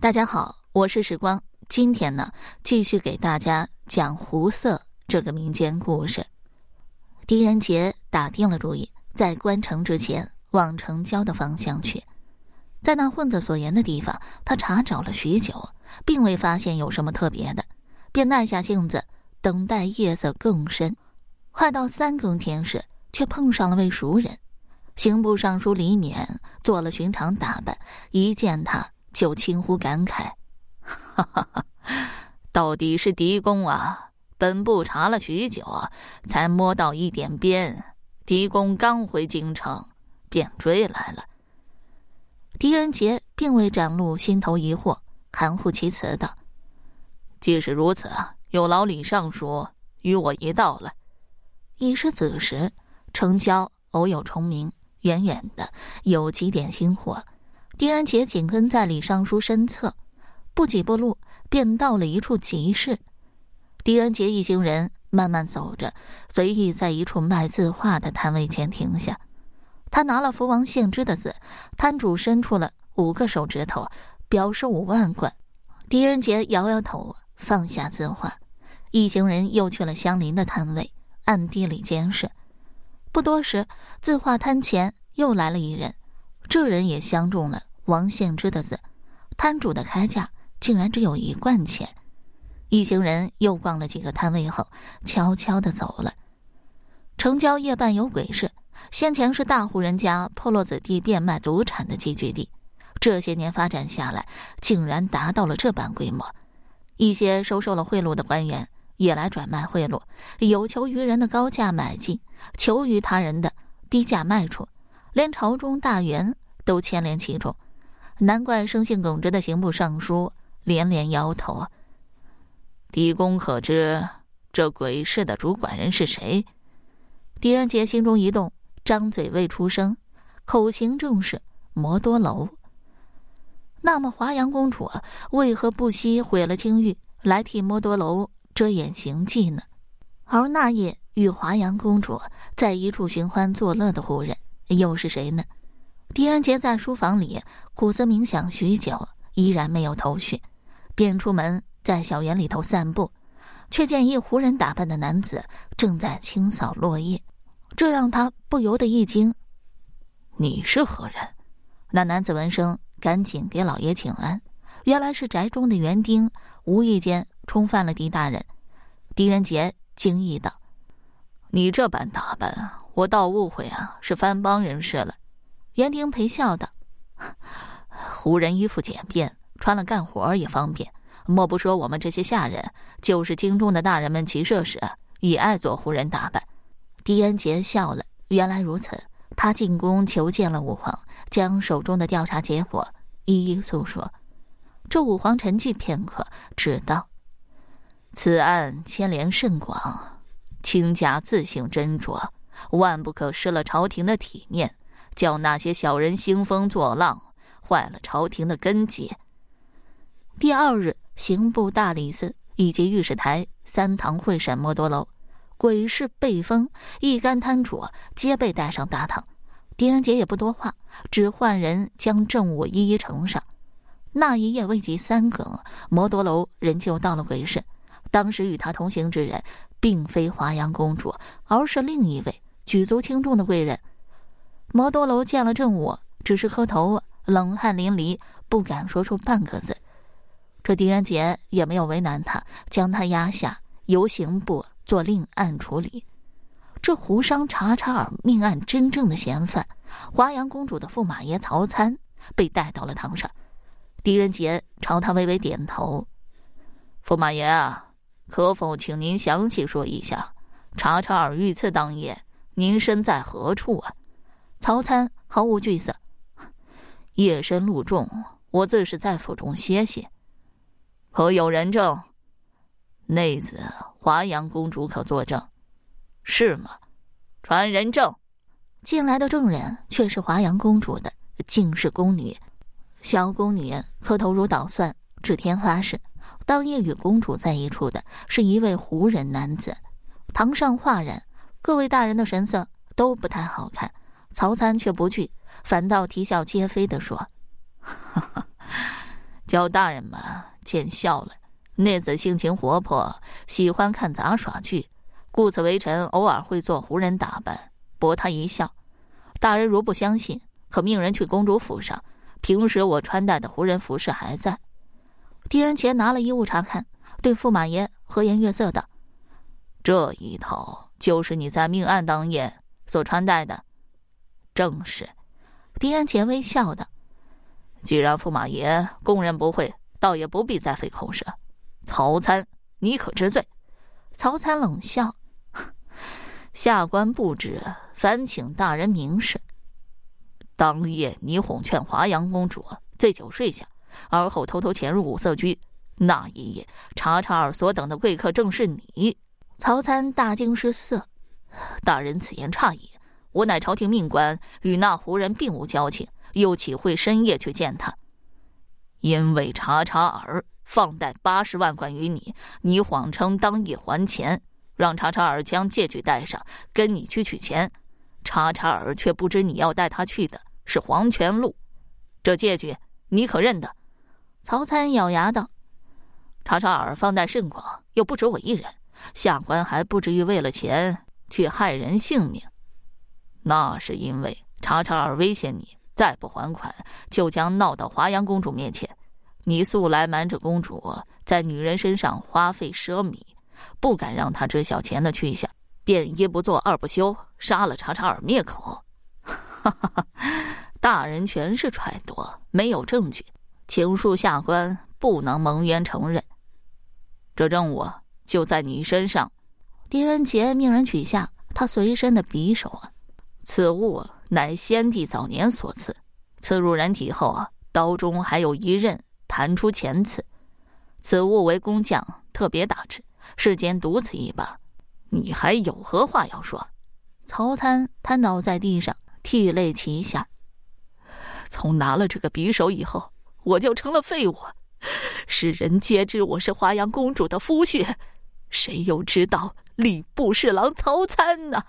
大家好，我是时光。今天呢，继续给大家讲胡色这个民间故事。狄仁杰打定了主意，在关城之前往城郊的方向去。在那混子所言的地方，他查找了许久，并未发现有什么特别的，便耐下性子等待夜色更深。快到三更天时，却碰上了位熟人，刑部尚书李勉，做了寻常打扮，一见他。就轻呼感慨：“哈哈哈，到底是狄公啊！本部查了许久，才摸到一点边。狄公刚回京城，便追来了。”狄仁杰并未展露心头疑惑，含糊其辞道：“既是如此，有劳李尚书与我一道了。”已是子时，城郊偶有虫鸣，远远的有几点星火。狄仁杰紧跟在李尚书身侧，不几步路便到了一处集市。狄仁杰一行人慢慢走着，随意在一处卖字画的摊位前停下。他拿了福王献之的字，摊主伸出了五个手指头，表示五万贯。狄仁杰摇摇头，放下字画。一行人又去了相邻的摊位，暗地里监视。不多时，字画摊前又来了一人，这人也相中了。王献之的字，摊主的开价竟然只有一贯钱。一行人又逛了几个摊位后，悄悄的走了。城郊夜半有鬼事，先前是大户人家破落子弟变卖祖产的集聚地，这些年发展下来，竟然达到了这般规模。一些收受了贿赂的官员也来转卖贿赂，有求于人的高价买进，求于他人的低价卖出，连朝中大员都牵连其中。难怪生性耿直的刑部尚书连连摇头。狄公可知这鬼市的主管人是谁？狄仁杰心中一动，张嘴未出声，口型正是摩多楼。那么华阳公主为何不惜毁了京域，来替摩多楼遮掩行迹呢？而那夜与华阳公主在一处寻欢作乐的胡人又是谁呢？狄仁杰在书房里苦思冥想许久，依然没有头绪，便出门在小园里头散步，却见一胡人打扮的男子正在清扫落叶，这让他不由得一惊。你是何人？那男子闻声赶紧给老爷请安，原来是宅中的园丁，无意间冲犯了狄大人。狄仁杰惊异道：“你这般打扮，我倒误会啊，是番邦人士了。”园丁陪笑道：“胡人衣服简便，穿了干活也方便。莫不说我们这些下人，就是京中的大人们骑射时也爱做胡人打扮。”狄仁杰笑了。原来如此，他进宫求见了武皇，将手中的调查结果一一诉说。这武皇沉寂片刻，只道：“此案牵连甚广，卿家自行斟酌，万不可失了朝廷的体面。”叫那些小人兴风作浪，坏了朝廷的根基。第二日，刑部大理寺以及御史台三堂会审摩多楼，鬼市被封，一干摊主皆被带上大堂。狄仁杰也不多话，只唤人将政务一一呈上。那一夜未及三更，摩多楼人就到了鬼市。当时与他同行之人，并非华阳公主，而是另一位举足轻重的贵人。摩多楼见了正午，只是磕头，冷汗淋漓，不敢说出半个字。这狄仁杰也没有为难他，将他押下，由刑部做另案处理。这胡商查查尔命案真正的嫌犯，华阳公主的驸马爷曹参，被带到了堂上。狄仁杰朝他微微点头：“驸马爷啊，可否请您详细说一下，查查尔遇刺当夜，您身在何处啊？”曹参毫无惧色。夜深路重，我自是在府中歇息。可有人证？内子华阳公主可作证？是吗？传人证。进来的证人却是华阳公主的敬氏宫女。小宫女磕头如捣蒜，指天发誓，当夜与公主在一处的是一位胡人男子。堂上哗然，各位大人的神色都不太好看。曹参却不惧，反倒啼笑皆非地说：“叫大人们见笑了。那子性情活泼，喜欢看杂耍剧，故此微臣偶尔会做胡人打扮，博他一笑。大人如不相信，可命人去公主府上，平时我穿戴的胡人服饰还在。狄仁杰拿了衣物查看，对驸马爷和颜悦色道：“这一套就是你在命案当夜所穿戴的。”正是。狄仁杰微笑道：“既然驸马爷供认不讳，倒也不必再费口舌。”曹参，你可知罪？曹参冷笑：“ 下官不知，烦请大人明示。”当夜你哄劝华阳公主醉酒睡下，而后偷偷潜入五色居。那一夜，查查尔所等的贵客正是你。曹参大惊失色：“大人此言差矣，我乃朝廷命官，与那胡人并无交情，又岂会深夜去见他？因为查查尔。”放贷八十万贯于你，你谎称当夜还钱，让查查尔将借据带上，跟你去取钱。查查尔却不知你要带他去的是黄泉路，这借据你可认得？曹参咬牙道：“查查尔放贷甚广，又不止我一人，下官还不至于为了钱去害人性命。那是因为查查尔威胁你，再不还款，就将闹到华阳公主面前。”你素来瞒着公主，在女人身上花费奢靡，不敢让她知晓钱的去向，便一不做二不休，杀了查查尔灭口。哈哈哈，大人全是揣度，没有证据，请恕下官不能蒙冤承认。这证物就在你身上。狄仁杰命人取下他随身的匕首啊，此物乃先帝早年所赐，刺入人体后啊，刀中还有一刃。弹出前刺，此物为工匠特别打制，世间独此一把。你还有何话要说？曹参瘫倒在地上，涕泪齐下。从拿了这个匕首以后，我就成了废物，世人皆知我是华阳公主的夫婿，谁又知道礼部侍郎曹参呢？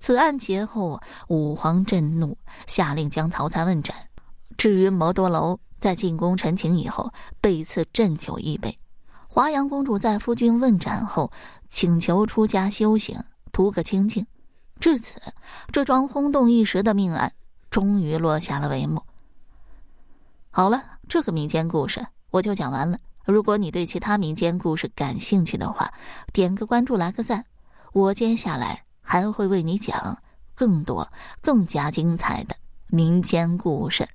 此案结后，武皇震怒，下令将曹参问斩。至于摩多楼。在进宫陈情以后，被赐鸩酒一杯。华阳公主在夫君问斩后，请求出家修行，图个清净。至此，这桩轰动一时的命案终于落下了帷幕。好了，这个民间故事我就讲完了。如果你对其他民间故事感兴趣的话，点个关注，来个赞。我接下来还会为你讲更多、更加精彩的民间故事。